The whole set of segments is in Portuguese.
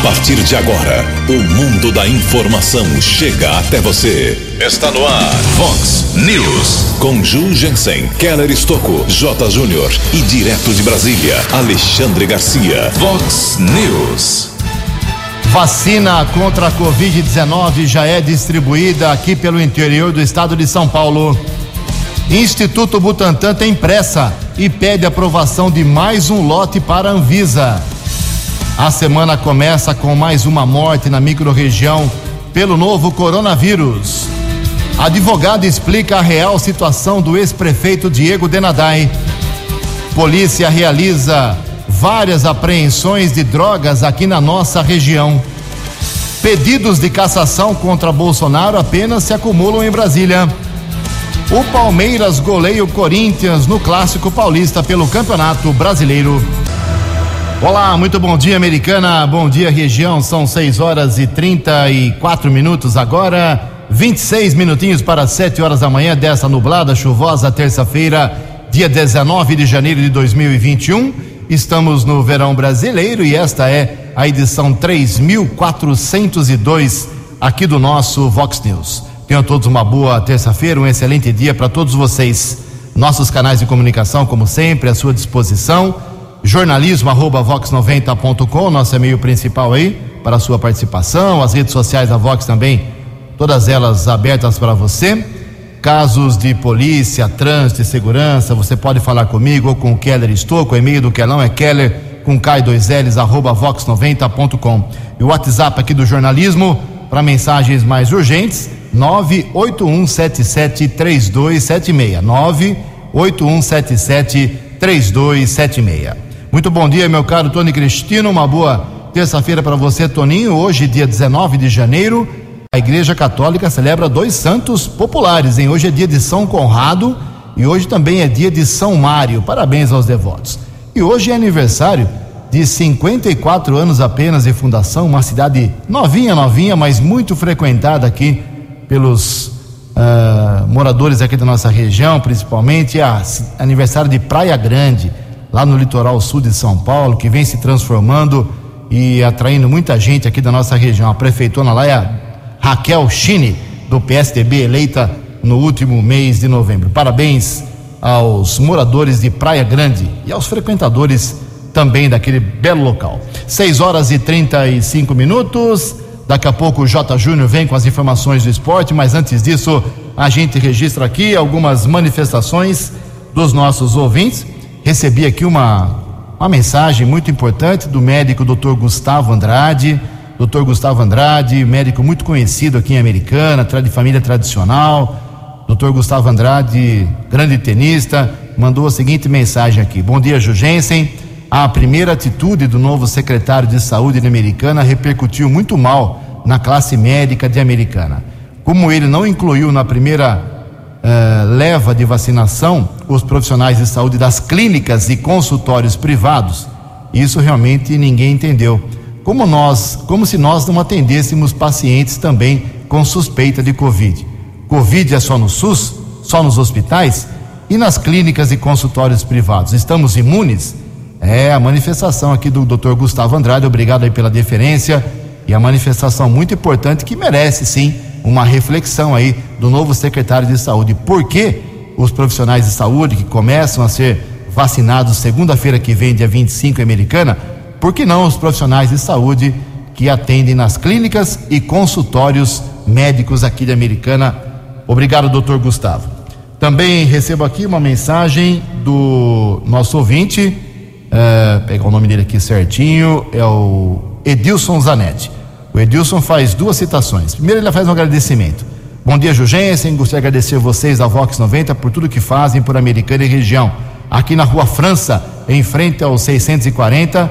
A partir de agora, o mundo da informação chega até você. Está no ar, Fox News. Com Ju Jensen, Keller Estocco, J. Júnior e direto de Brasília, Alexandre Garcia. Fox News. Vacina contra a Covid-19 já é distribuída aqui pelo interior do estado de São Paulo. Instituto Butantan tem pressa e pede aprovação de mais um lote para a Anvisa. A semana começa com mais uma morte na microrregião pelo novo coronavírus. Advogado explica a real situação do ex-prefeito Diego Denadai. Polícia realiza várias apreensões de drogas aqui na nossa região. Pedidos de cassação contra Bolsonaro apenas se acumulam em Brasília. O Palmeiras goleia o Corinthians no Clássico Paulista pelo Campeonato Brasileiro. Olá, muito bom dia, americana. Bom dia, região. São 6 horas e 34 minutos agora. 26 minutinhos para 7 horas da manhã dessa nublada, chuvosa terça-feira, dia 19 de janeiro de 2021. Estamos no verão brasileiro e esta é a edição 3402 aqui do nosso Vox News. Tenham todos uma boa terça-feira, um excelente dia para todos vocês. Nossos canais de comunicação, como sempre, à sua disposição jornalismo arroba vox90.com, nosso e-mail principal aí, para a sua participação, as redes sociais da Vox também, todas elas abertas para você. Casos de polícia, trânsito segurança, você pode falar comigo ou com o Keller Estouco, o e-mail do Kelão é keller com K2Ls, arroba vox90.com. E o WhatsApp aqui do jornalismo, para mensagens mais urgentes, 981773276. 981773276. Muito bom dia, meu caro Tony Cristino. Uma boa terça-feira para você, Toninho. Hoje, dia 19 de janeiro, a Igreja Católica celebra dois santos populares, hein? Hoje é dia de São Conrado e hoje também é dia de São Mário. Parabéns aos devotos. E hoje é aniversário de 54 anos apenas de fundação, uma cidade novinha, novinha, mas muito frequentada aqui pelos uh, moradores aqui da nossa região, principalmente. É aniversário de Praia Grande lá no litoral sul de São Paulo, que vem se transformando e atraindo muita gente aqui da nossa região. A prefeitura lá é a Raquel Chini, do PSDB, eleita no último mês de novembro. Parabéns aos moradores de Praia Grande e aos frequentadores também daquele belo local. 6 horas e 35 minutos. Daqui a pouco o J. Júnior vem com as informações do esporte, mas antes disso, a gente registra aqui algumas manifestações dos nossos ouvintes recebi aqui uma, uma mensagem muito importante do médico Dr. Gustavo Andrade. Dr. Gustavo Andrade, médico muito conhecido aqui em Americana, de família tradicional. Dr. Gustavo Andrade, grande tenista, mandou a seguinte mensagem aqui: Bom dia, Jugensen. A primeira atitude do novo secretário de saúde de Americana repercutiu muito mal na classe médica de Americana. Como ele não incluiu na primeira uh, leva de vacinação os profissionais de saúde das clínicas e consultórios privados, isso realmente ninguém entendeu. Como nós, como se nós não atendêssemos pacientes também com suspeita de Covid. Covid é só no SUS, só nos hospitais e nas clínicas e consultórios privados. Estamos imunes? É a manifestação aqui do Dr. Gustavo Andrade, obrigado aí pela deferência e a manifestação muito importante que merece sim uma reflexão aí do novo secretário de saúde. Por que os profissionais de saúde que começam a ser vacinados segunda-feira que vem, dia 25, em Americana, por que não os profissionais de saúde que atendem nas clínicas e consultórios médicos aqui de Americana? Obrigado, doutor Gustavo. Também recebo aqui uma mensagem do nosso ouvinte, é, pegar o nome dele aqui certinho, é o Edilson Zanetti. Edilson faz duas citações. Primeiro, ele faz um agradecimento. Bom dia, Jugensen. Gostaria de agradecer vocês da Vox 90 por tudo que fazem por Americana e região. Aqui na Rua França, em frente ao 640,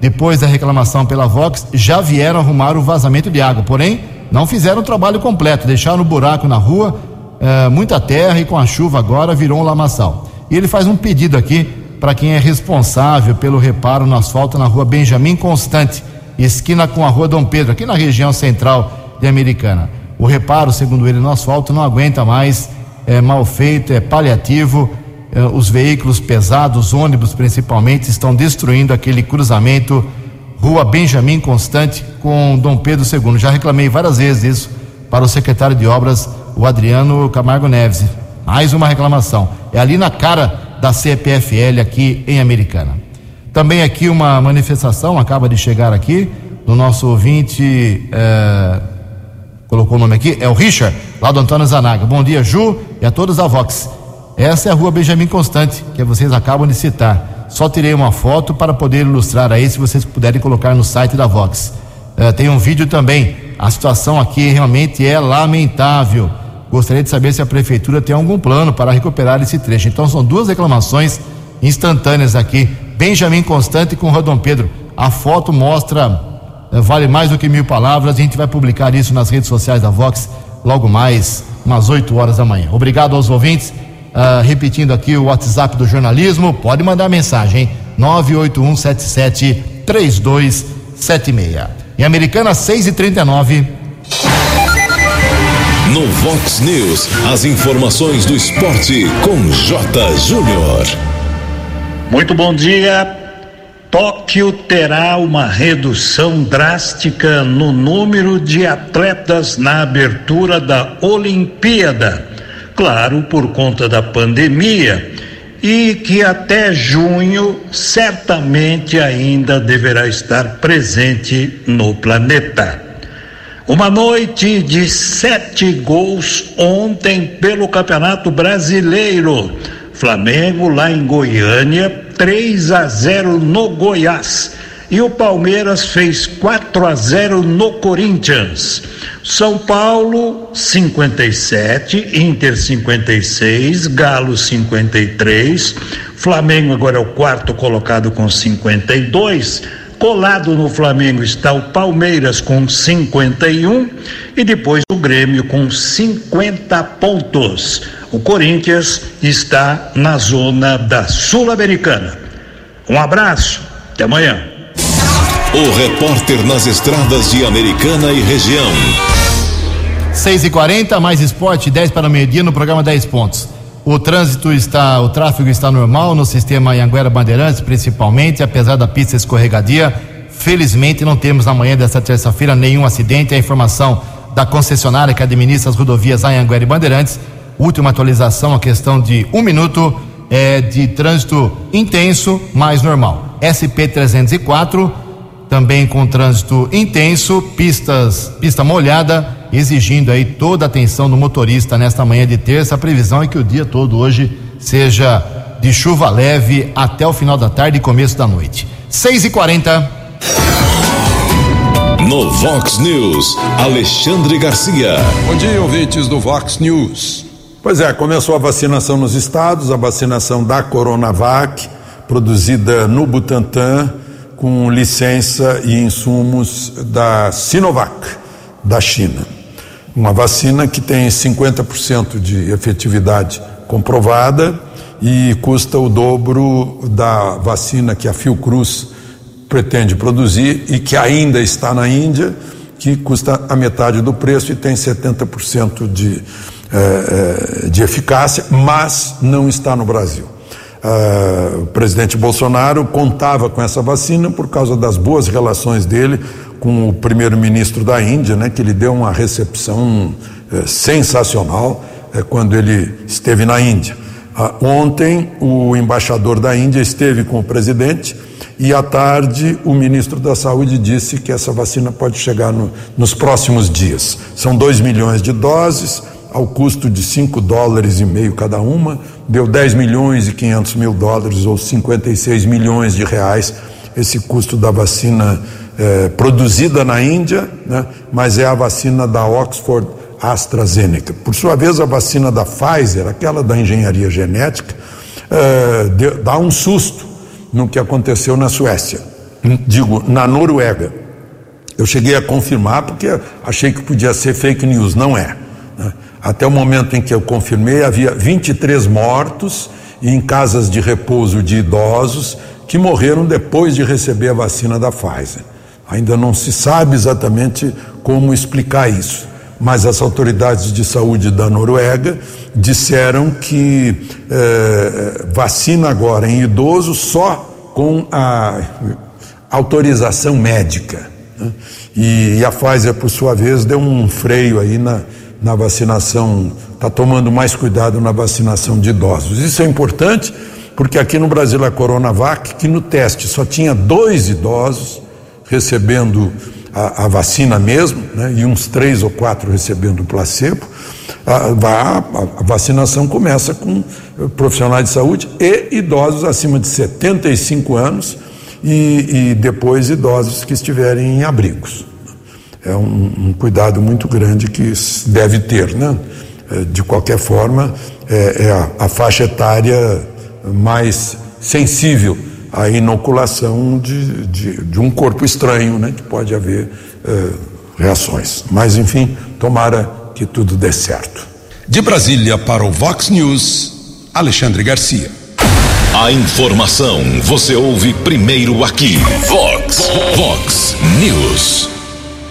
depois da reclamação pela Vox, já vieram arrumar o vazamento de água. Porém, não fizeram o trabalho completo, deixaram o buraco na rua, é, muita terra e com a chuva agora virou um lamaçal. E ele faz um pedido aqui para quem é responsável pelo reparo no asfalto na rua Benjamin Constante esquina com a rua Dom Pedro, aqui na região central de Americana. O reparo, segundo ele, no asfalto não aguenta mais, é mal feito, é paliativo. É, os veículos pesados, ônibus principalmente, estão destruindo aquele cruzamento Rua Benjamin Constante, com Dom Pedro II. Já reclamei várias vezes isso para o secretário de obras, o Adriano Camargo Neves. Mais uma reclamação. É ali na cara da CPFL aqui em Americana. Também aqui uma manifestação acaba de chegar aqui do nosso ouvinte, é, colocou o nome aqui, é o Richard, lá do Antônio Zanaga. Bom dia, Ju, e a todos a Vox. Essa é a rua Benjamin Constante, que vocês acabam de citar. Só tirei uma foto para poder ilustrar aí, se vocês puderem colocar no site da Vox. É, tem um vídeo também. A situação aqui realmente é lamentável. Gostaria de saber se a prefeitura tem algum plano para recuperar esse trecho. Então são duas reclamações instantâneas aqui. Benjamin Constante com Rodom Pedro. A foto mostra, é, vale mais do que mil palavras. A gente vai publicar isso nas redes sociais da Vox logo mais, umas 8 horas da manhã. Obrigado aos ouvintes. Uh, repetindo aqui o WhatsApp do jornalismo, pode mandar mensagem, hein? 981773276. Em Americana 6 e 39 No Vox News, as informações do esporte com J. Júnior. Muito bom dia. Tóquio terá uma redução drástica no número de atletas na abertura da Olimpíada claro, por conta da pandemia, e que até junho certamente ainda deverá estar presente no planeta. Uma noite de sete gols ontem pelo Campeonato Brasileiro. Flamengo lá em Goiânia, 3 a 0 no Goiás. E o Palmeiras fez 4 a 0 no Corinthians. São Paulo 57, Inter 56, Galo 53, Flamengo agora é o quarto colocado com 52. Colado no Flamengo está o Palmeiras com 51 e depois o Grêmio com 50 pontos. O Corinthians está na zona da Sul-Americana. Um abraço, até amanhã. O repórter nas estradas de Americana e região. 6 e 40 mais esporte, 10 para o meio-dia no programa 10 pontos. O trânsito está, o tráfego está normal no sistema Anhanguera Bandeirantes, principalmente, apesar da pista escorregadia. Felizmente não temos na manhã desta terça-feira nenhum acidente. A informação da concessionária que administra as rodovias Anhanguera e Bandeirantes. Última atualização, a questão de um minuto é, de trânsito intenso, mais normal. SP 304, também com trânsito intenso, pistas, pista molhada exigindo aí toda a atenção do motorista nesta manhã de terça. A previsão é que o dia todo hoje seja de chuva leve até o final da tarde e começo da noite. 6 e 40 No Vox News, Alexandre Garcia. Bom dia, ouvintes do Vox News. Pois é, começou a vacinação nos estados, a vacinação da Coronavac, produzida no Butantan, com licença e insumos da Sinovac, da China. Uma vacina que tem 50% de efetividade comprovada e custa o dobro da vacina que a Fiocruz pretende produzir e que ainda está na Índia, que custa a metade do preço e tem 70% de, eh, eh, de eficácia, mas não está no Brasil. Uh, o presidente Bolsonaro contava com essa vacina por causa das boas relações dele com o primeiro-ministro da Índia, né, que lhe deu uma recepção eh, sensacional eh, quando ele esteve na Índia. Ah, ontem, o embaixador da Índia esteve com o presidente e à tarde o ministro da Saúde disse que essa vacina pode chegar no, nos próximos dias. São 2 milhões de doses, ao custo de 5 dólares e meio cada uma, deu 10 milhões e 500 mil dólares ou 56 milhões de reais esse custo da vacina é, produzida na Índia, né, mas é a vacina da Oxford AstraZeneca. Por sua vez, a vacina da Pfizer, aquela da engenharia genética, é, deu, dá um susto no que aconteceu na Suécia. Digo, na Noruega. Eu cheguei a confirmar porque achei que podia ser fake news, não é. Até o momento em que eu confirmei, havia 23 mortos em casas de repouso de idosos que morreram depois de receber a vacina da Pfizer. Ainda não se sabe exatamente como explicar isso, mas as autoridades de saúde da Noruega disseram que eh, vacina agora em idoso só com a, autorização médica. Né? E, e, a Pfizer, por sua vez, deu um freio aí na, na vacinação, está tomando mais cuidado na vacinação de idosos. Isso é importante porque aqui no Brasil a Coronavac, que no teste só tinha dois idosos recebendo a, a vacina mesmo, né, e uns três ou quatro recebendo o placebo, a, a, vacinação começa com profissionais de saúde e idosos acima de 75 anos e, e depois idosos que estiverem em abrigos. É um, um, cuidado muito grande que deve ter, né? É, de qualquer forma, é, é a, a faixa etária mais sensível à inoculação de, de, de um corpo estranho, né? Que pode haver é, reações. Mas, enfim, tomara que tudo dê certo. De Brasília para o Vox News, Alexandre Garcia. A informação você ouve primeiro aqui. Vox, Vox News.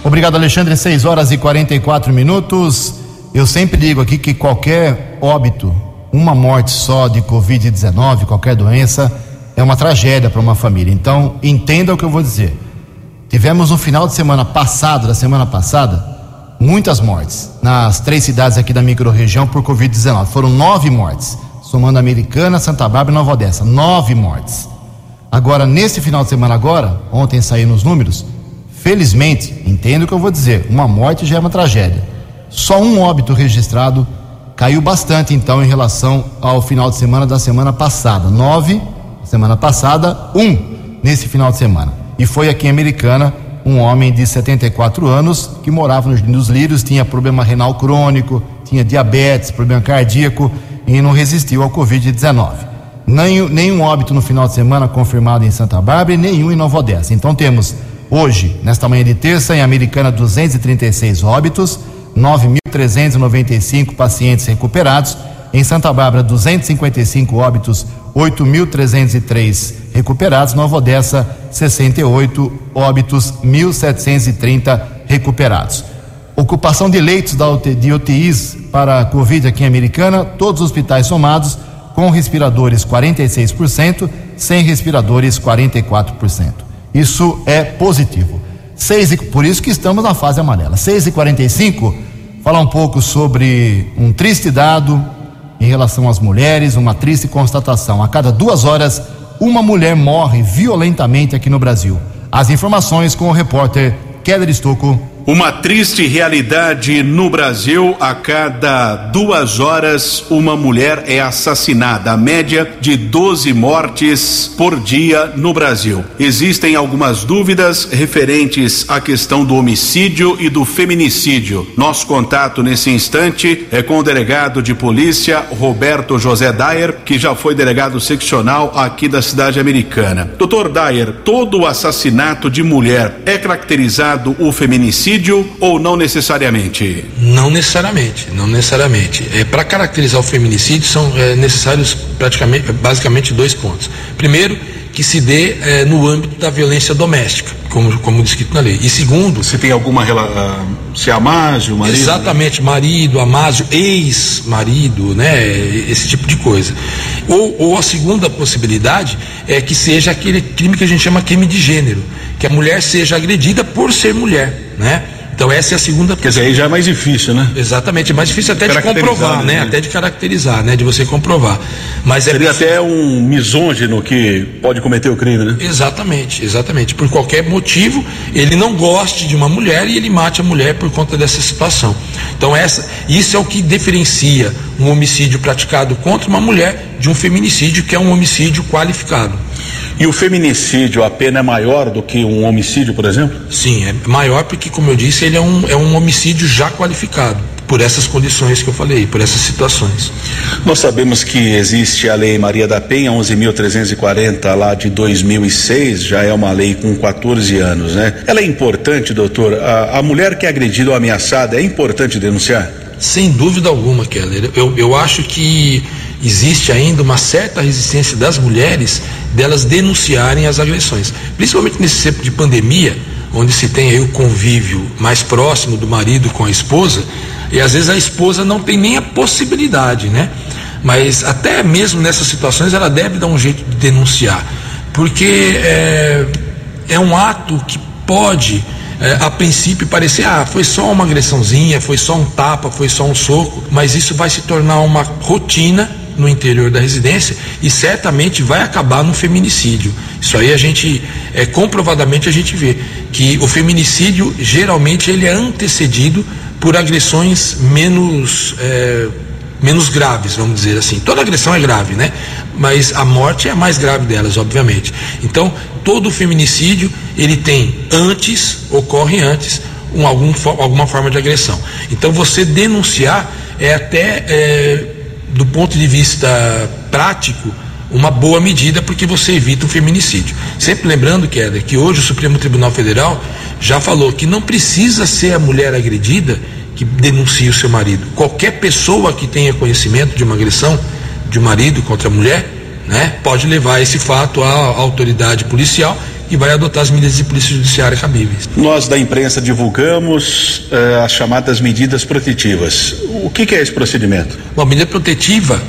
Obrigado, Alexandre. 6 horas e 44 minutos. Eu sempre digo aqui que qualquer óbito, uma morte só de Covid-19, qualquer doença, é uma tragédia para uma família. Então, entenda o que eu vou dizer. Tivemos no final de semana passado, da semana passada, muitas mortes nas três cidades aqui da microrregião por Covid-19. Foram nove mortes somando Americana, Santa Bárbara e Nova Odessa. Nove mortes. Agora, nesse final de semana agora, ontem saíram os números, felizmente, entendo o que eu vou dizer, uma morte já é uma tragédia. Só um óbito registrado caiu bastante, então, em relação ao final de semana da semana passada. Nove, semana passada, um nesse final de semana. E foi aqui em Americana, um homem de 74 anos que morava nos, Lírios, tinha problema renal crônico, tinha diabetes, problema cardíaco e não resistiu ao Covid-19. Nenhum, nenhum óbito no final de semana confirmado em Santa Bárbara e nenhum em Nova Odessa. Então temos hoje, nesta manhã de terça, em Americana, 236 óbitos, 9.395 pacientes recuperados. Em Santa Bárbara, 255 óbitos, 8.303 recuperados. Nova Odessa, 68 óbitos, 1.730 recuperados. Ocupação de leitos de UTIs para a Covid aqui em Americana, todos os hospitais somados, com respiradores 46%, sem respiradores 44%. Isso é positivo. Seis, por isso que estamos na fase amarela. 6 e 45 falar um pouco sobre um triste dado em relação às mulheres, uma triste constatação. A cada duas horas, uma mulher morre violentamente aqui no Brasil. As informações com o repórter Keller Estocco. Uma triste realidade no Brasil: a cada duas horas, uma mulher é assassinada, a média de 12 mortes por dia no Brasil. Existem algumas dúvidas referentes à questão do homicídio e do feminicídio. Nosso contato nesse instante é com o delegado de polícia, Roberto José Dyer, que já foi delegado seccional aqui da cidade americana. Doutor Dyer, todo assassinato de mulher é caracterizado o feminicídio? Ou não necessariamente? Não necessariamente, não necessariamente. É, Para caracterizar o feminicídio são é, necessários praticamente, basicamente dois pontos. Primeiro, que se dê é, no âmbito da violência doméstica, como, como descrito na lei. E segundo. Se tem alguma relação. Se é amásio, marido. Exatamente, marido, amásio, ex-marido, né? Esse tipo de coisa. Ou, ou a segunda possibilidade é que seja aquele crime que a gente chama crime de gênero, que a mulher seja agredida por ser mulher, né? Então essa é a segunda. Quer dizer, aí já é mais difícil, né? Exatamente, é mais difícil até de comprovar, né? né? Até de caracterizar, né? De você comprovar. Mas é Seria até um misógino que pode cometer o crime, né? Exatamente, exatamente. Por qualquer motivo, ele não goste de uma mulher e ele mate a mulher por conta dessa situação. Então essa, isso é o que diferencia um homicídio praticado contra uma mulher de um feminicídio que é um homicídio qualificado. E o feminicídio, a pena é maior do que um homicídio, por exemplo? Sim, é maior porque, como eu disse, ele é um, é um homicídio já qualificado, por essas condições que eu falei, por essas situações. Nós sabemos que existe a Lei Maria da Penha, 11.340, lá de 2006, já é uma lei com 14 anos, né? Ela é importante, doutor? A, a mulher que é agredida ou ameaçada, é importante denunciar? Sem dúvida alguma, Keller. Eu, eu acho que existe ainda uma certa resistência das mulheres delas denunciarem as agressões. Principalmente nesse tempo de pandemia, onde se tem aí o convívio mais próximo do marido com a esposa, e às vezes a esposa não tem nem a possibilidade, né? Mas até mesmo nessas situações ela deve dar um jeito de denunciar, porque é, é um ato que pode é, a princípio parecer, ah, foi só uma agressãozinha, foi só um tapa, foi só um soco, mas isso vai se tornar uma rotina no interior da residência e certamente vai acabar no feminicídio. Isso aí a gente, é, comprovadamente a gente vê que o feminicídio geralmente ele é antecedido por agressões menos é, menos graves, vamos dizer assim. Toda agressão é grave, né? Mas a morte é a mais grave delas, obviamente. Então, todo feminicídio ele tem antes, ocorre antes, um, algum, alguma forma de agressão. Então, você denunciar é até, é, do ponto de vista prático, uma boa medida porque você evita um feminicídio. Sempre lembrando, Keller, que hoje o Supremo Tribunal Federal já falou que não precisa ser a mulher agredida que denuncie o seu marido. Qualquer pessoa que tenha conhecimento de uma agressão de um marido contra a mulher, né, pode levar esse fato à autoridade policial e vai adotar as medidas de polícia judiciária cabíveis. Nós da imprensa divulgamos uh, as chamadas medidas protetivas. O que, que é esse procedimento? Bom, a medida protetiva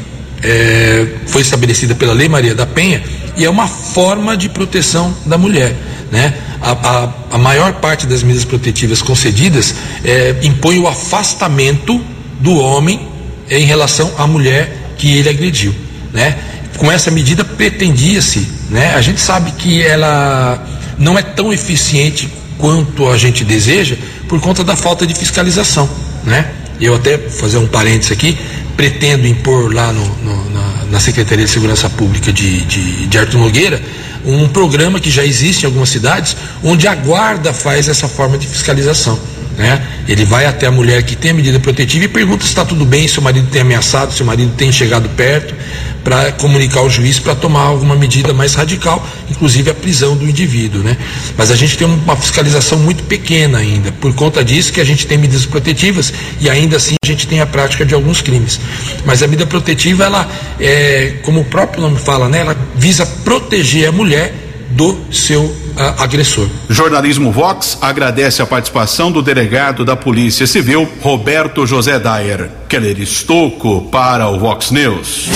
é, foi estabelecida pela Lei Maria da Penha e é uma forma de proteção da mulher. Né? A, a, a maior parte das medidas protetivas concedidas é, impõe o afastamento do homem em relação à mulher que ele agrediu. Né? Com essa medida pretendia-se, né? a gente sabe que ela não é tão eficiente quanto a gente deseja por conta da falta de fiscalização. Né? Eu até fazer um parênteses aqui, pretendo impor lá no, no, na, na, Secretaria de Segurança Pública de, de, de Arthur Nogueira um programa que já existe em algumas cidades, onde a guarda faz essa forma de fiscalização. Né? Ele vai até a mulher que tem a medida protetiva e pergunta se está tudo bem, se o marido tem ameaçado, se o marido tem chegado perto, para comunicar ao juiz para tomar alguma medida mais radical, inclusive a prisão do indivíduo. Né? Mas a gente tem uma fiscalização muito pequena ainda, por conta disso que a gente tem medidas protetivas e ainda assim a gente tem a prática de alguns crimes. Mas a medida protetiva, ela é, como o próprio nome fala, né, ela visa proteger a mulher do seu uh, agressor. Jornalismo Vox agradece a participação do delegado da Polícia Civil, Roberto José Dyer. Keller Estocco para o Vox News.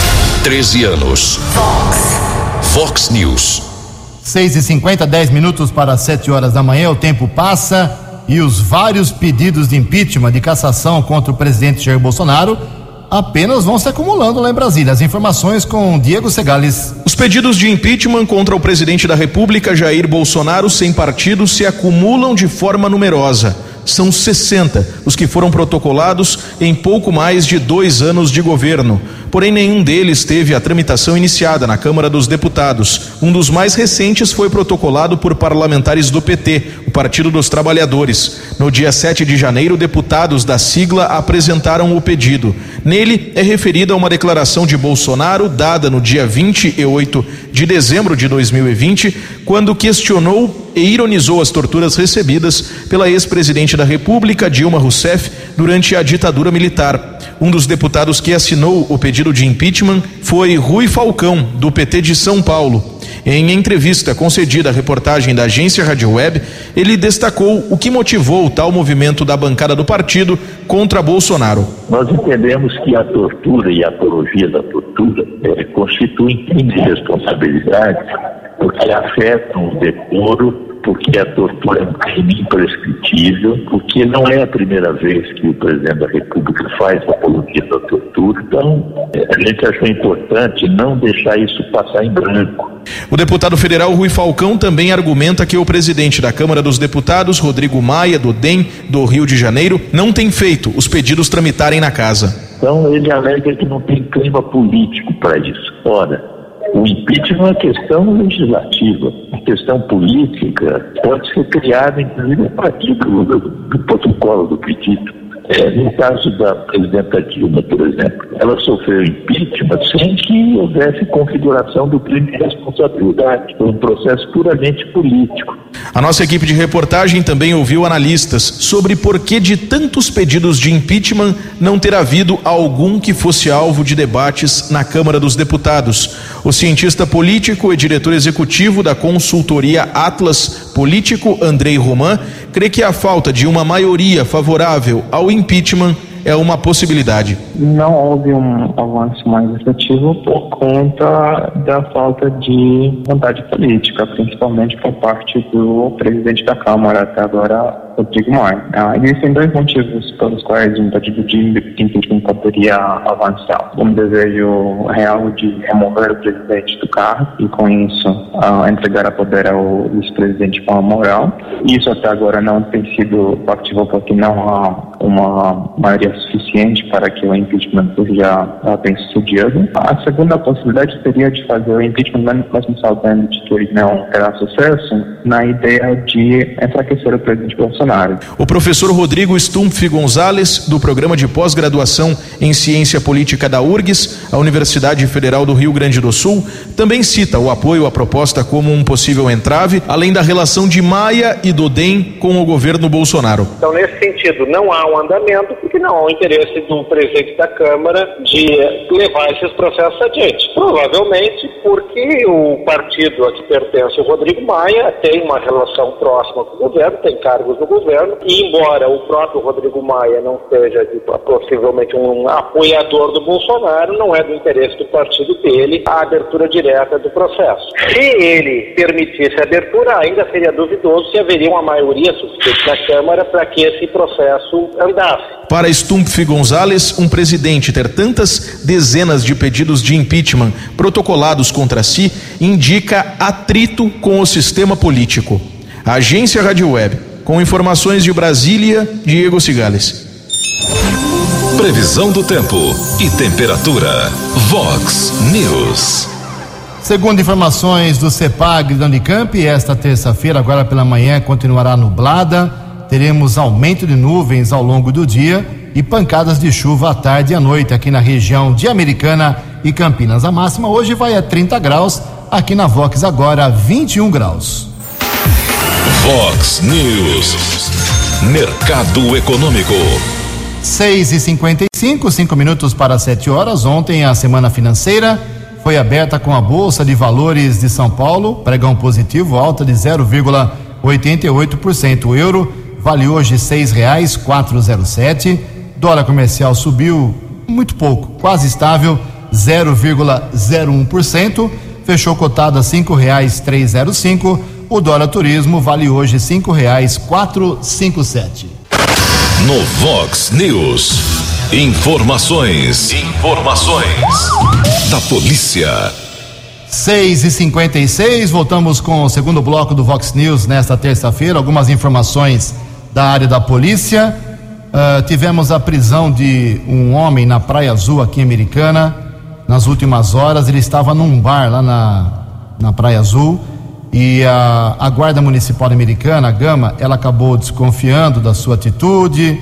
13 anos. Vox. Vox News. 6 e 50 10 minutos para 7 horas da manhã, o tempo passa e os vários pedidos de impeachment, de cassação contra o presidente Jair Bolsonaro apenas vão se acumulando lá em Brasília. As informações com Diego Segales. Os pedidos de impeachment contra o presidente da República, Jair Bolsonaro, sem partido, se acumulam de forma numerosa são 60 os que foram protocolados em pouco mais de dois anos de governo. Porém, nenhum deles teve a tramitação iniciada na Câmara dos Deputados. Um dos mais recentes foi protocolado por parlamentares do PT, o Partido dos Trabalhadores. No dia 7 de janeiro, deputados da sigla apresentaram o pedido. Nele é referida uma declaração de Bolsonaro dada no dia 28 de dezembro de 2020, quando questionou e ironizou as torturas recebidas pela ex-presidente da República, Dilma Rousseff, durante a ditadura militar. Um dos deputados que assinou o pedido de impeachment foi Rui Falcão, do PT de São Paulo. Em entrevista concedida à reportagem da agência Rádio Web, ele destacou o que motivou o tal movimento da bancada do partido contra Bolsonaro. Nós entendemos que a tortura e a apologia da tortura é, constituem crime de responsabilidade porque afetam o decoro porque a tortura é um crime imprescritível, porque não é a primeira vez que o presidente da República faz apologia da tortura. Então, a gente achou importante não deixar isso passar em branco. O deputado federal Rui Falcão também argumenta que o presidente da Câmara dos Deputados, Rodrigo Maia, do DEM, do Rio de Janeiro, não tem feito os pedidos tramitarem na casa. Então, ele alega que não tem clima político para isso. Ora, o impeachment é uma questão legislativa, uma questão política, pode ser criada, inclusive, a partir do, do, do protocolo do pedido. É, no caso da presidenta Dilma, por exemplo, ela sofreu impeachment sem que houvesse configuração do crime de responsabilidade. Foi um processo puramente político. A nossa equipe de reportagem também ouviu analistas sobre por que de tantos pedidos de impeachment não ter havido algum que fosse alvo de debates na Câmara dos Deputados. O cientista político e diretor executivo da consultoria Atlas Político, Andrei Roman, crê que a falta de uma maioria favorável ao impeachment é uma possibilidade. Não houve um avanço mais efetivo por conta da falta de vontade política, principalmente por parte do presidente da Câmara até agora, Rodrigo Maia. Ah, existem dois motivos pelos quais um pedido de impeachment poderia avançar. Um desejo real de remover o presidente do cargo e, com isso, ah, entregar a poder ao vice-presidente Paulo Moral. Isso até agora não tem sido factível porque não há uma maioria suficiente para que o impeachment seja ah, bem sucedido. A segunda possibilidade seria de fazer o impeachment, mesmo sabendo que ele não terá sucesso, na ideia de enfraquecer o presidente Bolsonaro. O professor Rodrigo Stumpf Gonzalez, do programa de pós-graduação em Ciência Política da URGS, a Universidade Federal do Rio Grande do Sul, também cita o apoio à proposta como um possível entrave, além da relação de Maia e do DEM com o governo Bolsonaro. Então, nesse sentido, não há um andamento porque não há o interesse do presidente da Câmara de levar esses processos adiante. Provavelmente porque o partido a que pertence o Rodrigo Maia tem uma relação próxima com o governo, tem cargos no governo, e embora o próprio Rodrigo Maia não seja possivelmente um apoiador do Bolsonaro, não é do interesse do partido dele a abertura direta do processo. Se ele permitisse a abertura, ainda seria duvidoso se haveria uma maioria suficiente na Câmara para que esse processo andasse. Para Stumpf Gonzalez, um presidente ter tantas dezenas de pedidos de impeachment protocolados contra si indica atrito com o sistema político. Agência Rádio Web, com informações de Brasília, Diego Cigales. Previsão do tempo e temperatura. Vox News. Segundo informações do CEPAG da Unicamp, esta terça-feira, agora pela manhã, continuará nublada. Teremos aumento de nuvens ao longo do dia e pancadas de chuva à tarde e à noite aqui na região de Americana e Campinas. A máxima hoje vai a 30 graus, aqui na Vox agora 21 graus. Vox News. Mercado Econômico. 6 e 55 5 minutos para 7 horas. Ontem a semana financeira foi aberta com a Bolsa de Valores de São Paulo, pregão positivo, alta de 0,88%. O euro vale hoje zero sete. Dólar comercial subiu muito pouco, quase estável, 0,01%. Fechou cotado a zero cinco. O dólar turismo vale hoje cinco reais quatro cinco sete. No Vox News. Informações. Informações. Da polícia. 6 e 56 voltamos com o segundo bloco do Vox News nesta terça-feira. Algumas informações da área da polícia. Uh, tivemos a prisão de um homem na Praia Azul, aqui em Americana. Nas últimas horas, ele estava num bar lá na, na Praia Azul. E a, a Guarda Municipal Americana, a Gama, ela acabou desconfiando da sua atitude,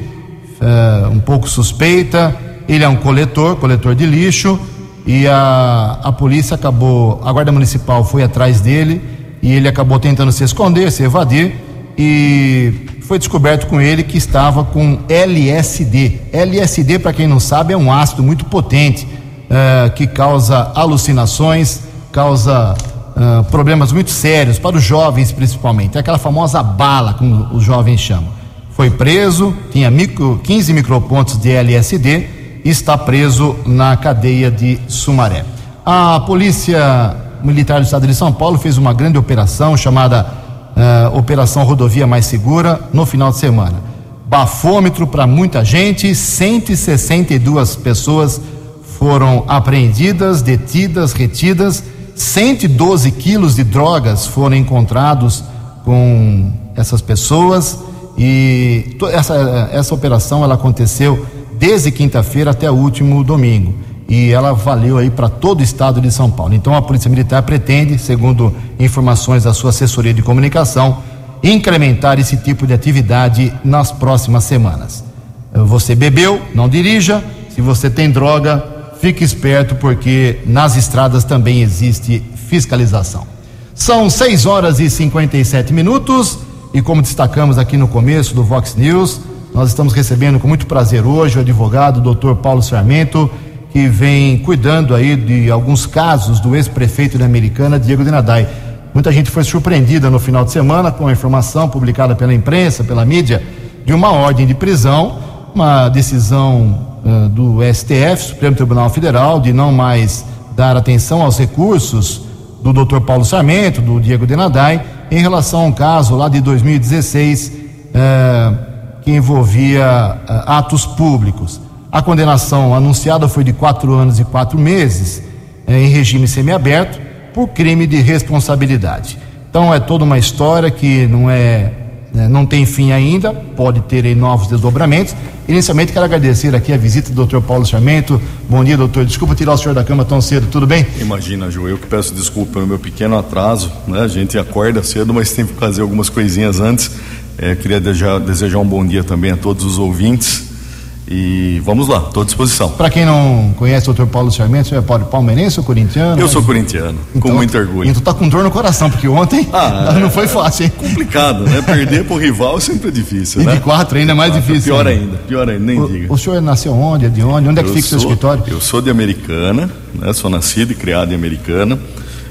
uh, um pouco suspeita. Ele é um coletor, coletor de lixo, e a, a polícia acabou, a Guarda Municipal foi atrás dele e ele acabou tentando se esconder, se evadir, e foi descoberto com ele que estava com LSD. LSD, para quem não sabe, é um ácido muito potente uh, que causa alucinações, causa uh, problemas muito sérios para os jovens, principalmente. É aquela famosa bala, como os jovens chamam. Foi preso, tinha micro, 15 micropontos de LSD e está preso na cadeia de Sumaré. A Polícia Militar do Estado de São Paulo fez uma grande operação chamada uh, Operação Rodovia Mais Segura no final de semana. Bafômetro para muita gente, 162 pessoas foram apreendidas, detidas, retidas, 112 quilos de drogas foram encontrados com essas pessoas e essa, essa operação ela aconteceu desde quinta-feira até o último domingo e ela valeu aí para todo o estado de São Paulo. Então a Polícia Militar pretende, segundo informações da sua assessoria de comunicação, incrementar esse tipo de atividade nas próximas semanas. Você bebeu, não dirija. Se você tem droga, fique esperto porque nas estradas também existe fiscalização. São 6 horas e 57 minutos e como destacamos aqui no começo do Vox News, nós estamos recebendo com muito prazer hoje o advogado Dr. Paulo Sarmento, que vem cuidando aí de alguns casos do ex-prefeito da Americana, Diego Dinadai. Muita gente foi surpreendida no final de semana com a informação publicada pela imprensa, pela mídia, de uma ordem de prisão uma decisão uh, do STF, Supremo Tribunal Federal, de não mais dar atenção aos recursos do Dr. Paulo Sarmento, do Diego Denadai, em relação a um caso lá de 2016 uh, que envolvia uh, atos públicos. A condenação anunciada foi de quatro anos e quatro meses em regime semiaberto por crime de responsabilidade. Então é toda uma história que não é né, não tem fim ainda, pode ter novos desdobramentos. Inicialmente quero agradecer aqui a visita do Dr. Paulo Sarmento. Bom dia, doutor. Desculpa tirar o senhor da cama tão cedo, tudo bem? Imagina, Ju, eu que peço desculpa pelo meu pequeno atraso, né? A gente acorda cedo, mas tem que fazer algumas coisinhas antes. É, queria desejar, desejar um bom dia também a todos os ouvintes. E vamos lá, estou à disposição. Para quem não conhece o Dr. Paulo Sarmento, você é palmeirense ou corintiano? Eu sou corintiano, então, com muito orgulho. Então tá com dor no coração, porque ontem ah, não foi fácil, hein? Complicado, né? Perder pro rival sempre é difícil, e né? de quatro ainda é mais quatro, difícil. Pior ainda, pior ainda, nem o, diga. O senhor nasceu onde? É de onde? Onde é que eu fica o seu escritório? Eu sou de Americana, né? Sou nascido e criado em Americana.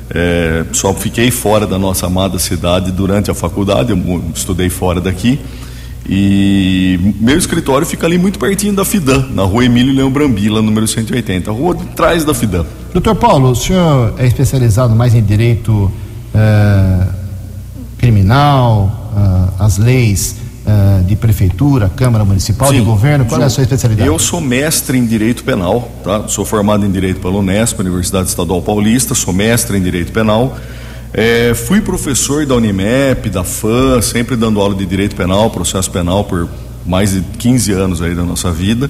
É, só fiquei fora da nossa amada cidade durante a faculdade, eu estudei fora daqui e meu escritório fica ali muito pertinho da FIDAM, na rua Emílio Leão Brambila, número 180, rua de trás da FIDAM. Doutor Paulo, o senhor é especializado mais em direito eh, criminal, uh, as leis uh, de prefeitura, Câmara Municipal, Sim, de governo? Qual é a sua especialidade? Eu sou mestre em direito penal, tá? sou formado em direito pela Unesp, Universidade Estadual Paulista, sou mestre em direito penal. É, fui professor da Unimep, da FAM, sempre dando aula de direito penal, processo penal por mais de 15 anos aí da nossa vida.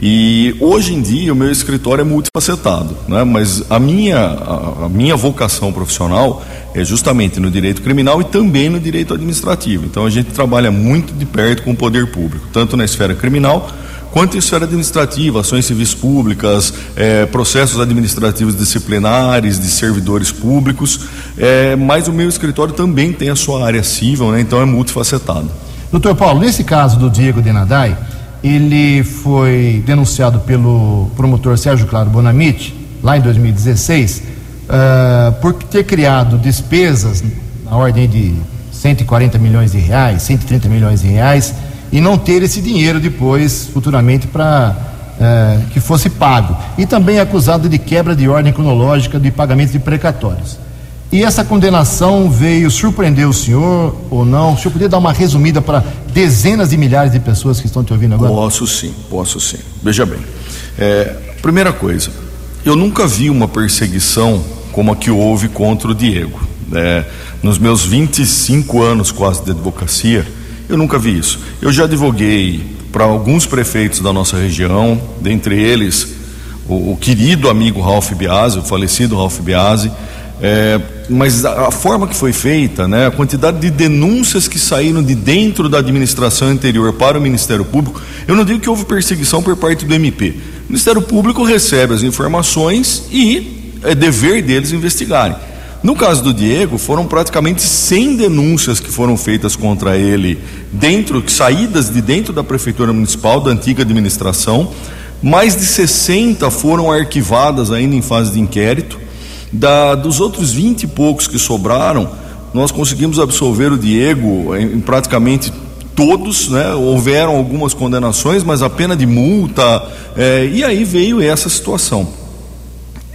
E hoje em dia o meu escritório é multifacetado, né? mas a minha, a, a, minha vocação profissional é justamente no direito criminal e também no direito administrativo. Então a gente trabalha muito de perto com o poder público, tanto na esfera criminal quanto em esfera administrativa, ações civis públicas, é, processos administrativos disciplinares de servidores públicos, é, mas o meu escritório também tem a sua área civil, né, então é multifacetado. Doutor Paulo, nesse caso do Diego Denadai, ele foi denunciado pelo promotor Sérgio Claro Bonamite, lá em 2016, uh, por ter criado despesas na ordem de 140 milhões de reais, 130 milhões de reais, e não ter esse dinheiro depois, futuramente, para é, que fosse pago. E também acusado de quebra de ordem cronológica de pagamento de precatórios. E essa condenação veio surpreender o senhor ou não? O senhor poderia dar uma resumida para dezenas de milhares de pessoas que estão te ouvindo agora? Posso sim, posso sim. Veja bem, é, primeira coisa, eu nunca vi uma perseguição como a que houve contra o Diego. É, nos meus 25 anos quase de advocacia, eu nunca vi isso. Eu já advoguei para alguns prefeitos da nossa região, dentre eles o, o querido amigo Ralph Biasi, o falecido Ralph Biasi, é, mas a, a, forma que foi feita, né, a quantidade de denúncias que saíram de dentro da administração anterior para o Ministério Público, eu não digo que houve perseguição por parte do MP. O Ministério Público recebe as informações e é dever deles investigarem. No caso do Diego, foram praticamente 100 denúncias que foram feitas contra ele dentro, saídas de dentro da prefeitura municipal, da antiga administração. Mais de 60 foram arquivadas ainda em fase de inquérito. Da, dos outros 20 e poucos que sobraram, nós conseguimos absolver o Diego em, em praticamente todos, né? houveram algumas condenações, mas a pena de multa, é, e aí veio essa situação.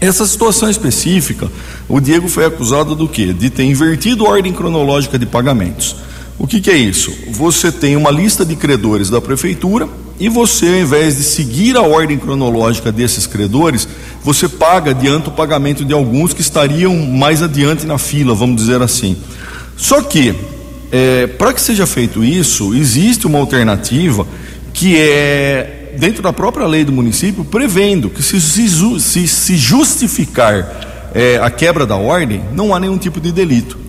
Essa situação específica, o Diego foi acusado do quê? De ter invertido a ordem cronológica de pagamentos. O que, que é isso? Você tem uma lista de credores da prefeitura e você, ao invés de seguir a ordem cronológica desses credores, você paga adianta o pagamento de alguns que estariam mais adiante na fila, vamos dizer assim. Só que, é, para que seja feito isso, existe uma alternativa que é dentro da própria lei do município, prevendo que se, se, se justificar é, a quebra da ordem, não há nenhum tipo de delito.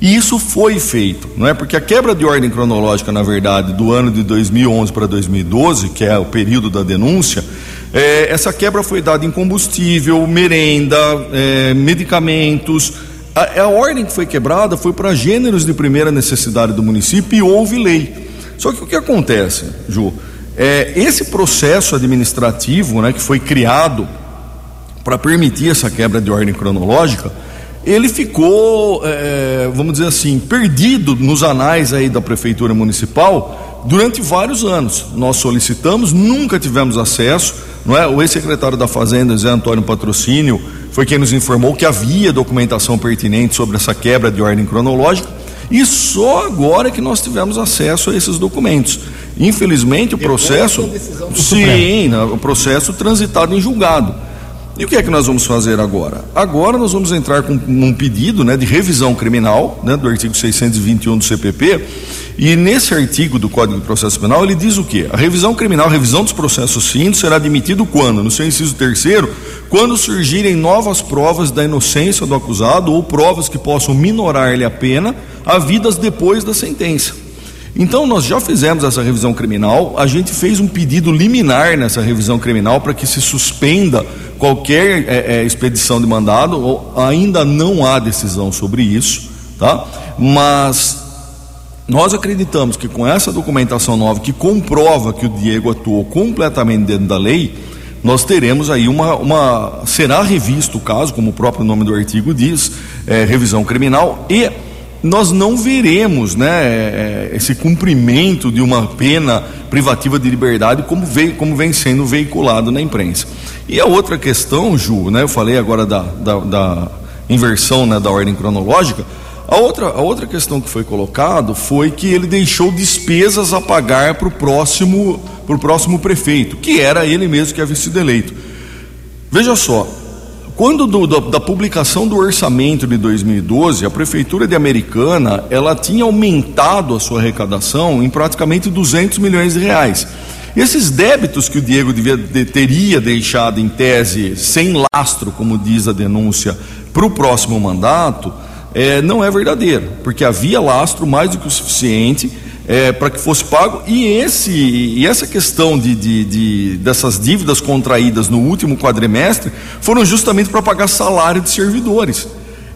E isso foi feito, não é? Porque a quebra de ordem cronológica, na verdade, do ano de 2011 para 2012, que é o período da denúncia, é, essa quebra foi dada em combustível, merenda, é, medicamentos. A, a ordem que foi quebrada foi para gêneros de primeira necessidade do município e houve lei. Só que o que acontece, Ju? É, esse processo administrativo né, que foi criado para permitir essa quebra de ordem cronológica, ele ficou, é, vamos dizer assim, perdido nos anais aí da prefeitura municipal durante vários anos. Nós solicitamos, nunca tivemos acesso. Não é? O ex-secretário da Fazenda, Zé Antônio Patrocínio, foi quem nos informou que havia documentação pertinente sobre essa quebra de ordem cronológica. E só agora que nós tivemos acesso a esses documentos. Infelizmente, o processo. Sim, o processo transitado em julgado. E o que é que nós vamos fazer agora? Agora nós vamos entrar com um pedido né, de revisão criminal né, do artigo 621 do CPP. E nesse artigo do Código de Processo Penal ele diz o quê? A revisão criminal, a revisão dos processos findos será admitido quando? No seu inciso terceiro, quando surgirem novas provas da inocência do acusado ou provas que possam minorar-lhe a pena, havidas depois da sentença. Então, nós já fizemos essa revisão criminal, a gente fez um pedido liminar nessa revisão criminal para que se suspenda qualquer é, é, expedição de mandado, ainda não há decisão sobre isso, tá? Mas nós acreditamos que com essa documentação nova que comprova que o Diego atuou completamente dentro da lei, nós teremos aí uma, uma será revisto o caso, como o próprio nome do artigo diz, é, revisão criminal e nós não veremos né, é, esse cumprimento de uma pena privativa de liberdade como vem, como vem sendo veiculado na imprensa. E a outra questão, Ju, né, eu falei agora da, da, da inversão né, da ordem cronológica, a outra, a outra questão que foi colocado foi que ele deixou despesas a pagar para o próximo, próximo prefeito, que era ele mesmo que havia sido eleito. Veja só, quando do, do, da publicação do orçamento de 2012, a prefeitura de Americana ela tinha aumentado a sua arrecadação em praticamente 200 milhões de reais. Esses débitos que o Diego devia, de, teria deixado em tese sem lastro, como diz a denúncia, para o próximo mandato, é, não é verdadeiro, porque havia lastro mais do que o suficiente é, para que fosse pago e esse e essa questão de, de, de, dessas dívidas contraídas no último quadrimestre foram justamente para pagar salário de servidores.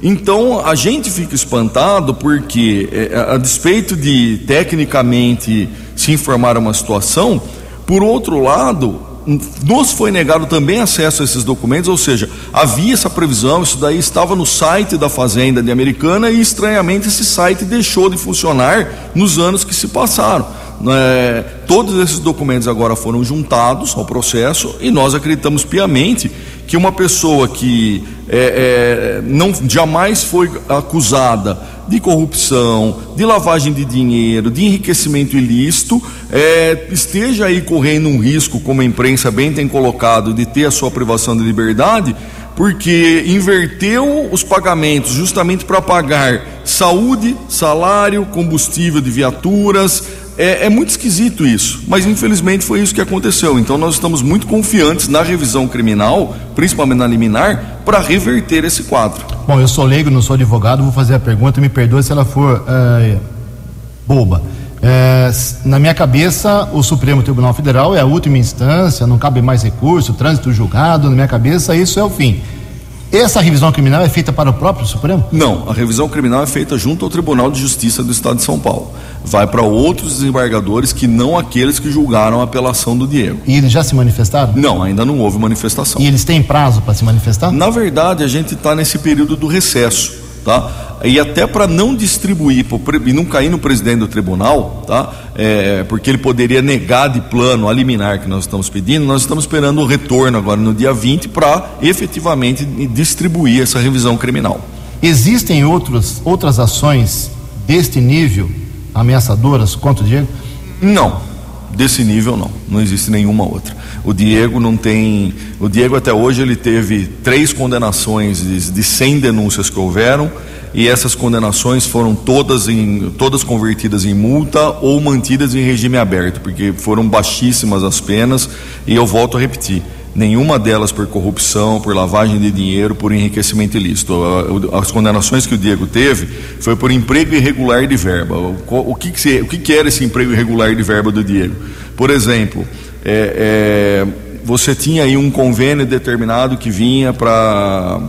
Então a gente fica espantado porque é, a despeito de tecnicamente se informar uma situação, por outro lado nos foi negado também acesso a esses documentos, ou seja, havia essa previsão, isso daí estava no site da Fazenda de Americana e estranhamente esse site deixou de funcionar nos anos que se passaram. É, todos esses documentos agora foram juntados ao processo e nós acreditamos piamente que uma pessoa que é, é, não jamais foi acusada de corrupção, de lavagem de dinheiro, de enriquecimento ilícito, é, esteja aí correndo um risco, como a imprensa bem tem colocado, de ter a sua privação de liberdade, porque inverteu os pagamentos justamente para pagar saúde, salário, combustível de viaturas, é, é, muito esquisito isso, mas infelizmente foi isso que aconteceu. Então nós estamos muito confiantes na revisão criminal, principalmente na liminar, para reverter esse quadro. Bom, eu sou leigo, não sou advogado, vou fazer a pergunta, me perdoe se ela for é, boba. É, na minha cabeça, o Supremo Tribunal Federal é a última instância, não cabe mais recurso, trânsito julgado, na minha cabeça isso é o fim. Essa revisão criminal é feita para o próprio Supremo? Não, a revisão criminal é feita junto ao Tribunal de Justiça do Estado de São Paulo. Vai para outros desembargadores que não aqueles que julgaram a apelação do Diego. E eles já se manifestaram? Não, ainda não houve manifestação. E eles têm prazo para se manifestar? Na verdade, a gente está nesse período do recesso, tá? E até para não distribuir e não cair no presidente do tribunal, tá? É, porque ele poderia negar de plano a liminar que nós estamos pedindo, nós estamos esperando o retorno agora no dia 20 para efetivamente distribuir essa revisão criminal. Existem outros, outras ações deste nível ameaçadoras contra o Diego? Não, desse nível não, não existe nenhuma outra. O Diego não tem, o Diego até hoje ele teve três condenações de, de 100 denúncias que houveram e essas condenações foram todas, em, todas convertidas em multa ou mantidas em regime aberto, porque foram baixíssimas as penas, e eu volto a repetir. Nenhuma delas por corrupção, por lavagem de dinheiro, por enriquecimento ilícito. As condenações que o Diego teve foi por emprego irregular de verba. O que, que, o que, que era esse emprego irregular de verba do Diego? Por exemplo, é, é, você tinha aí um convênio determinado que vinha para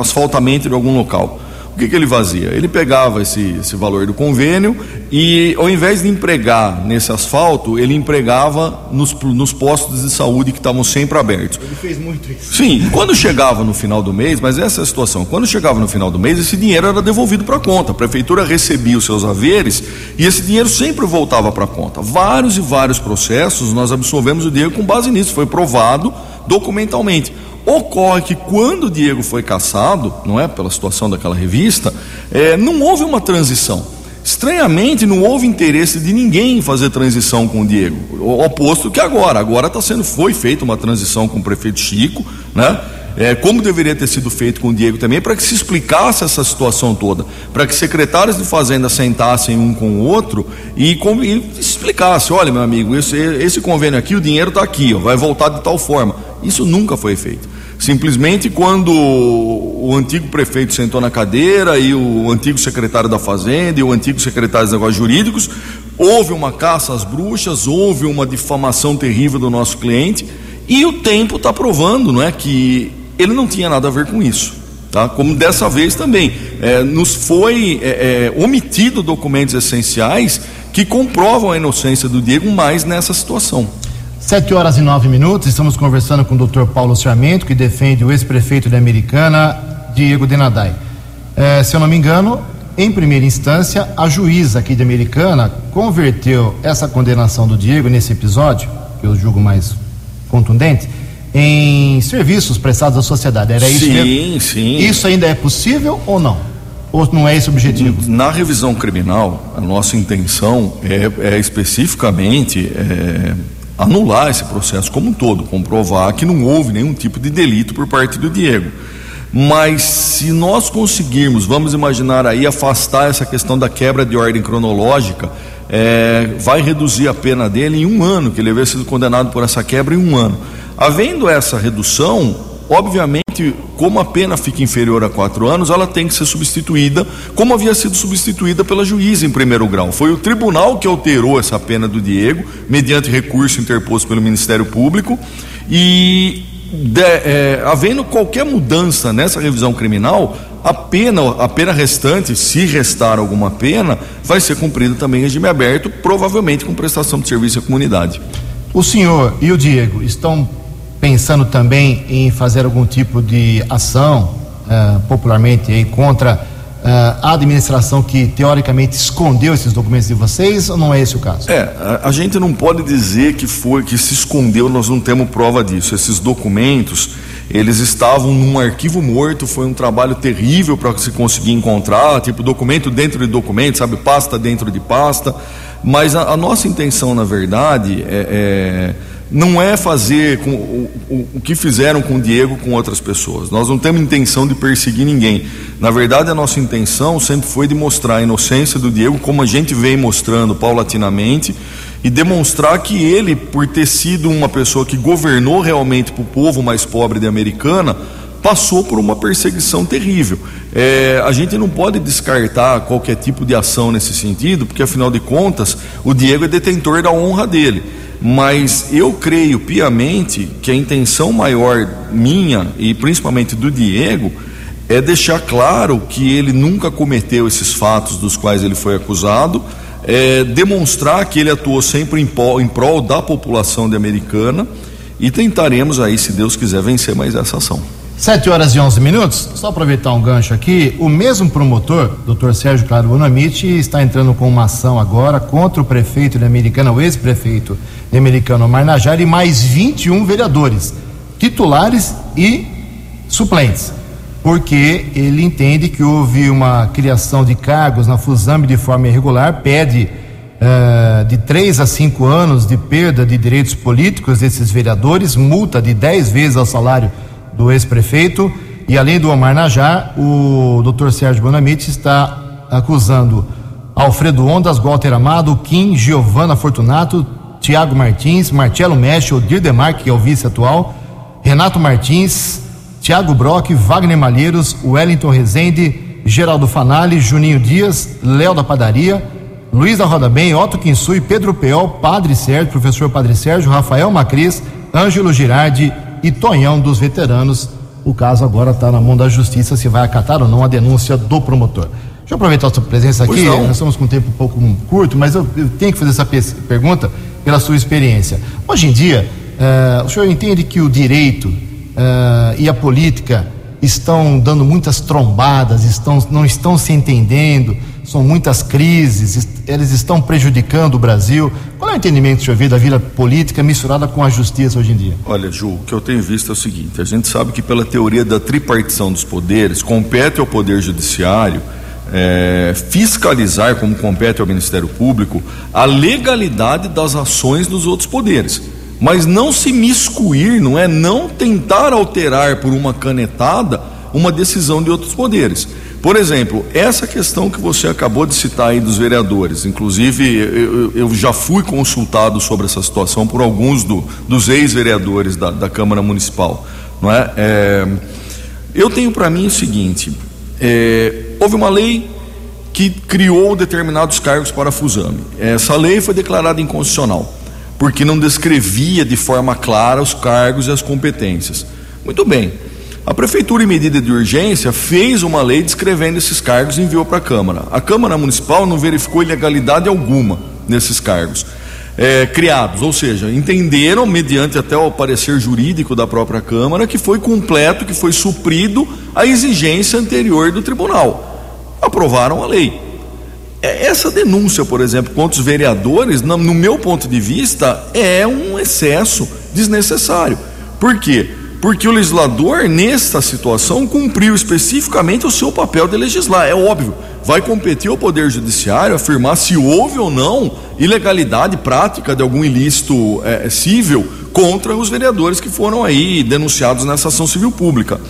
asfaltamento de algum local O que, que ele fazia? Ele pegava esse, esse valor do convênio e, ao invés de empregar nesse asfalto, ele empregava nos, nos postos de saúde que estavam sempre abertos. Ele fez muito isso. Sim, quando chegava no final do mês, mas essa é a situação, quando chegava no final do mês, esse dinheiro era devolvido para a conta. A prefeitura recebia os seus haveres e esse dinheiro sempre voltava para a conta. Vários e vários processos nós absolvemos o dinheiro com base nisso, foi provado documentalmente. Ocorre que quando o Diego foi caçado, não é, pela situação daquela revista, é, não houve uma transição. Estranhamente, não houve interesse de ninguém em fazer transição com o Diego. O oposto que agora. Agora está sendo, foi feita uma transição com o prefeito Chico, né? É, como deveria ter sido feito com o Diego também, para que se explicasse essa situação toda, para que secretários de Fazenda sentassem um com o outro e, e explicasse: olha, meu amigo, esse, esse convênio aqui, o dinheiro está aqui, ó, vai voltar de tal forma. Isso nunca foi feito. Simplesmente quando o antigo prefeito sentou na cadeira e o antigo secretário da Fazenda e o antigo secretário dos negócios jurídicos, houve uma caça às bruxas, houve uma difamação terrível do nosso cliente e o tempo está provando, não é, que ele não tinha nada a ver com isso. Tá? Como dessa vez também, é, nos foi é, é, omitido documentos essenciais que comprovam a inocência do Diego mais nessa situação. Sete horas e nove minutos, estamos conversando com o Dr. Paulo Sarmento, que defende o ex-prefeito de Americana, Diego Denadai. É, se eu não me engano, em primeira instância, a juíza aqui de Americana converteu essa condenação do Diego nesse episódio, que eu julgo mais contundente, em serviços prestados à sociedade. Era isso sim, mesmo? sim. Isso ainda é possível ou não? Ou não é esse o objetivo? Na revisão criminal, a nossa intenção é, é especificamente é, anular esse processo como um todo, comprovar que não houve nenhum tipo de delito por parte do Diego. Mas se nós conseguirmos, vamos imaginar aí, afastar essa questão da quebra de ordem cronológica, é, vai reduzir a pena dele em um ano, que ele havia sido condenado por essa quebra em um ano. Havendo essa redução, obviamente, como a pena fica inferior a quatro anos, ela tem que ser substituída, como havia sido substituída pela juíza em primeiro grau. Foi o tribunal que alterou essa pena do Diego, mediante recurso interposto pelo Ministério Público, e de, é, havendo qualquer mudança nessa revisão criminal, a pena, a pena restante, se restar alguma pena, vai ser cumprida também em regime aberto, provavelmente com prestação de serviço à comunidade. O senhor e o Diego estão pensando também em fazer algum tipo de ação, uh, popularmente, aí, contra uh, a administração que teoricamente escondeu esses documentos de vocês, ou não é esse o caso? É, a, a gente não pode dizer que foi, que se escondeu, nós não temos prova disso. Esses documentos, eles estavam num arquivo morto, foi um trabalho terrível para se conseguir encontrar, tipo documento dentro de documento, sabe, pasta dentro de pasta. Mas a, a nossa intenção, na verdade, é, é não é fazer com, o, o, o, que fizeram com o Diego com outras pessoas. Nós não temos intenção de perseguir ninguém. Na verdade, a nossa intenção sempre foi de mostrar a inocência do Diego, como a gente vem mostrando paulatinamente, e demonstrar que ele, por ter sido uma pessoa que governou realmente para o povo mais pobre de Americana, passou por uma perseguição terrível. É, a gente não pode descartar qualquer tipo de ação nesse sentido, porque afinal de contas, o Diego é detentor da honra dele mas eu creio piamente que a intenção maior minha e principalmente do Diego é deixar claro que ele nunca cometeu esses fatos dos quais ele foi acusado, é demonstrar que ele atuou sempre em prol, em prol da população de americana e tentaremos aí, se Deus quiser, vencer mais essa ação. 7 horas e 11 minutos. Só aproveitar um gancho aqui. O mesmo promotor, Dr. Sérgio Claro Bonamite, está entrando com uma ação agora contra o prefeito de Americana, o ex-prefeito de Americana, Marnajara, e mais 21 vereadores, titulares e suplentes. Porque ele entende que houve uma criação de cargos na Fusamb de forma irregular, pede uh, de 3 a 5 anos de perda de direitos políticos desses vereadores, multa de 10 vezes ao salário do ex-prefeito. E além do Omar Najar, o Dr. Sérgio Bonamite está acusando Alfredo Ondas, Walter Amado, Kim, Giovana Fortunato, Tiago Martins, Marcelo Mestre, Odir Demar, que é o vice atual, Renato Martins, Tiago Brock, Wagner Malheiros, Wellington Rezende, Geraldo Fanali, Juninho Dias, Léo da Padaria, Luiz da Roda Bem, Otto Kinsui, Pedro Peol, Padre Sérgio, professor Padre Sérgio, Rafael Macris, Ângelo Girardi e Tonhão dos Veteranos, O caso agora está na mão da justiça se vai acatar ou não a denúncia do promotor. Deixa eu aproveitar a sua presença aqui. Nós estamos com um tempo um pouco curto, mas eu, eu tenho que fazer essa pergunta pela sua experiência. Hoje em dia, uh, o senhor entende que o direito uh, e a política estão dando muitas trombadas, estão, não estão se entendendo, são muitas crises, eles estão prejudicando o Brasil. Qual é o entendimento, senhor, da vida política misturada com a justiça hoje em dia? Olha, Ju, o que eu tenho visto é o seguinte: a gente sabe que pela teoria da tripartição dos poderes, compete ao Poder Judiciário. É, fiscalizar, como compete ao Ministério Público, a legalidade das ações dos outros poderes mas não se miscuir, não é? Não tentar alterar por uma canetada uma decisão de outros poderes. Por exemplo, essa questão que você acabou de citar aí dos vereadores, inclusive eu, eu já fui consultado sobre essa situação por alguns do, dos ex-vereadores da, da, Câmara Municipal, não é? é eu tenho para mim o seguinte: é, houve uma lei que criou determinados cargos para a Fusame. Essa lei foi declarada inconstitucional porque não descrevia de forma clara os cargos e as competências. Muito bem. A prefeitura, em medida de urgência, fez uma lei descrevendo esses cargos e enviou para a Câmara. A Câmara Municipal não verificou ilegalidade alguma nesses cargos é, criados, ou seja, entenderam, mediante até o parecer jurídico da própria Câmara, que foi completo, que foi suprido a exigência anterior do tribunal. Aprovaram a lei. É, essa denúncia, por exemplo, contra os vereadores, no meu ponto de vista, é um excesso desnecessário. Por quê? Porque o legislador, nesta situação, cumpriu especificamente o seu papel de legislar. É óbvio, vai competir ao Poder Judiciário afirmar se houve ou não ilegalidade prática de algum ilícito é, civil contra os vereadores que foram aí denunciados nessa ação civil pública.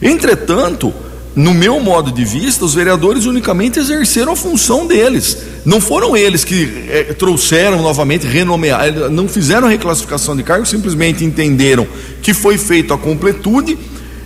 Entretanto, no meu modo de vista, os vereadores unicamente exerceram a função deles. Não foram eles que é, trouxeram novamente, renomear, eh, não fizeram reclassificação de cargos, simplesmente entenderam que foi feito a completude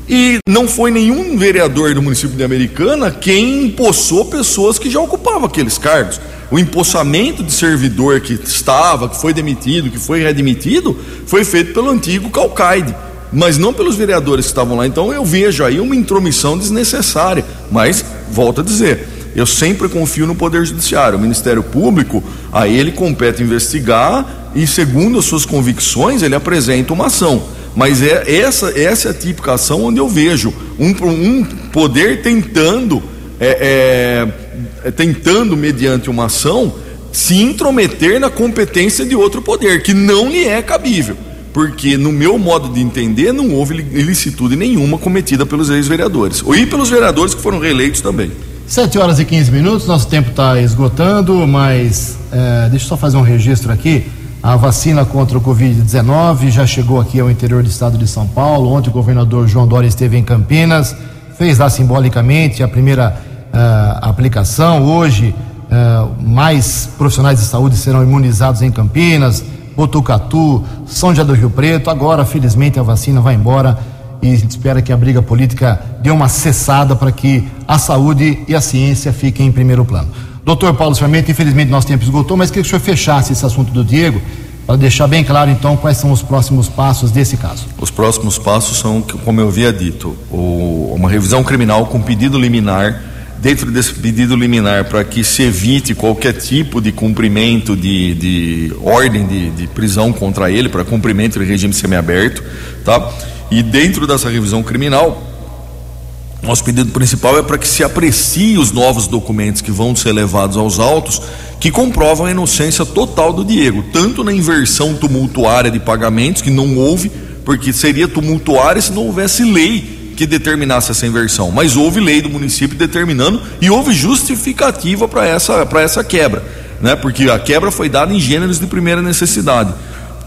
e não foi nenhum vereador do município de Americana quem empossou pessoas que já ocupavam aqueles cargos. O empossamento de servidor que estava, que foi demitido, que foi readmitido, foi feito pelo antigo Calcaide mas não pelos vereadores que estavam lá. Então eu vejo aí uma intromissão desnecessária. Mas, volto a dizer, eu sempre confio no Poder Judiciário. O Ministério Público, a ele compete investigar e, segundo as suas convicções, ele apresenta uma ação. Mas é essa, essa é a típica ação onde eu vejo um, um poder tentando, é, é, é, tentando, mediante uma ação, se intrometer na competência de outro poder, que não lhe é cabível porque, no meu modo de entender, não houve ilicitude nenhuma cometida pelos ex-vereadores, e pelos vereadores que foram reeleitos também. 7 horas e 15 minutos, nosso tempo está esgotando, mas é, deixa eu só fazer um registro aqui. A vacina contra o Covid-19 já chegou aqui ao interior do estado de São Paulo. Ontem o governador João Dória esteve em Campinas, fez lá simbolicamente a primeira uh, aplicação. Hoje, uh, mais profissionais de saúde serão imunizados em Campinas. Botucatu, São José do Rio Preto. Agora, felizmente, a vacina vai embora e a gente espera que a briga política dê uma cessada para que a saúde e a ciência fiquem em primeiro plano. Doutor Paulo Sarmento, infelizmente nosso tempo esgotou, mas queria que o senhor fechasse esse assunto do Diego para deixar bem claro então quais são os próximos passos desse caso. Os próximos passos são, como eu havia dito, uma revisão criminal com pedido liminar dentro desse pedido liminar para que se evite qualquer tipo de cumprimento de, de ordem de, de prisão contra ele, para cumprimento de regime semiaberto, tá? E dentro dessa revisão criminal, nosso pedido principal é para que se aprecie os novos documentos que vão ser levados aos autos, que comprovam a inocência total do Diego, tanto na inversão tumultuária de pagamentos, que não houve, porque seria tumultuária se não houvesse lei que determinasse essa inversão, mas houve lei do município determinando e houve justificativa para essa, essa quebra, né? porque a quebra foi dada em gêneros de primeira necessidade.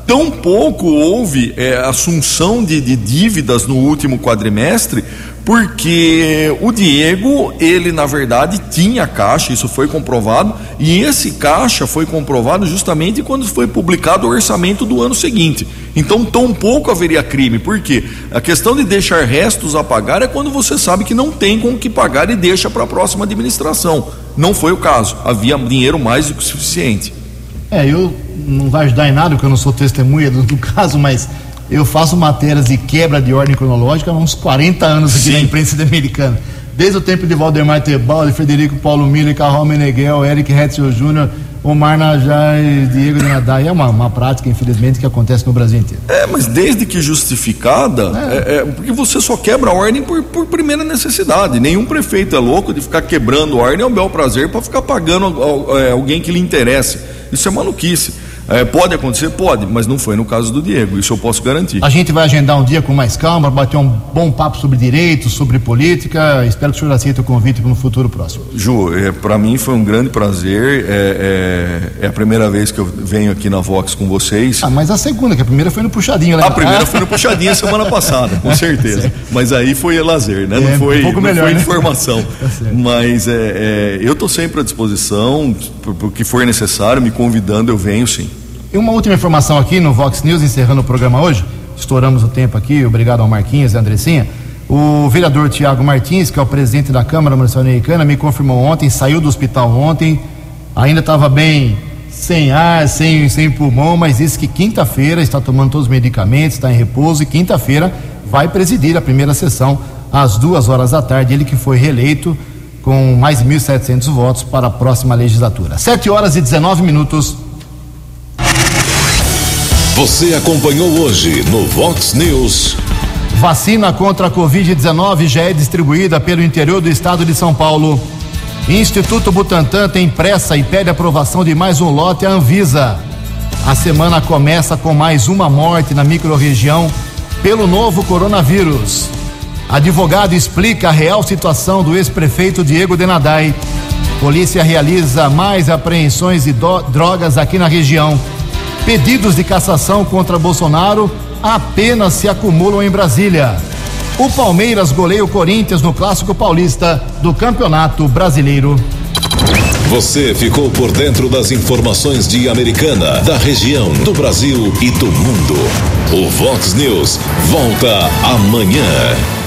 Tampouco houve é, assunção de, de dívidas no último quadrimestre, porque o Diego, ele na verdade tinha caixa, isso foi comprovado, e esse caixa foi comprovado justamente quando foi publicado o orçamento do ano seguinte. Então, tão pouco haveria crime, porque a questão de deixar restos a pagar é quando você sabe que não tem com o que pagar e deixa para a próxima administração. Não foi o caso, havia dinheiro mais do que suficiente. É, eu não vai ajudar em nada, porque eu não sou testemunha do, do caso, mas Eu faço matérias de quebra de ordem cronológica há uns 40 anos aqui Sim. na imprensa americana. Desde o tempo de Valdemar Tebaldi, Frederico Paulo Miller, Carol Meneghel, Eric Hetzel Jr., Omar Najar e Diego de Nadai. É uma, uma prática, infelizmente, que acontece no Brasil inteiro. É, mas desde que justificada, é. é, porque você só quebra a ordem por, por primeira necessidade. Nenhum prefeito é louco de ficar quebrando a ordem ao bel prazer para ficar pagando é, alguém que lhe interesse. Isso é maluquice. É, pode acontecer? Pode, mas não foi no caso do Diego, isso eu posso garantir. A gente vai agendar um dia com mais calma, bater um bom papo sobre direitos, sobre política. Espero que o senhor aceite o convite para um futuro próximo. Ju, é, para mim foi um grande prazer. É, é- é a primeira vez que eu venho aqui na Vox com vocês. Ah, mas a segunda, que a primeira foi no puxadinho, né? A primeira foi no puxadinha semana passada, com certeza. Mas aí foi lazer, né? É, Não foi, um pouco não melhor, foi né? informação. Tá. Mas é, é, eu estou sempre à disposição, para o que for necessário, me convidando, eu venho sim. E uma última informação aqui no Vox News, encerrando o programa hoje. Estouramos o tempo aqui, obrigado ao Marquinhos e Andressinha. O vereador Tiago Martins, que é o presidente da Câmara Municipal Americana, me confirmou ontem, saiu do hospital ontem, ainda estava bem sem ar, sem, sem pulmão, mas disse que quinta-feira está tomando todos os medicamentos, está em repouso e quinta-feira vai presidir a primeira sessão às duas horas da tarde. Ele que foi reeleito com mais de 1.700 votos para a próxima legislatura. Sete horas e 19 minutos. Você acompanhou hoje no Vox News. Vacina contra a Covid-19 já é distribuída pelo interior do estado de São Paulo. Instituto Butantan tem pressa e pede aprovação de mais um lote à Anvisa. A semana começa com mais uma morte na microrregião pelo novo coronavírus. Advogado explica a real situação do ex-prefeito Diego Denadai. Polícia realiza mais apreensões de drogas aqui na região. Pedidos de cassação contra Bolsonaro apenas se acumulam em Brasília. O Palmeiras goleia o Corinthians no Clássico Paulista do Campeonato Brasileiro. Você ficou por dentro das informações de Americana, da região, do Brasil e do mundo. O Vox News volta amanhã.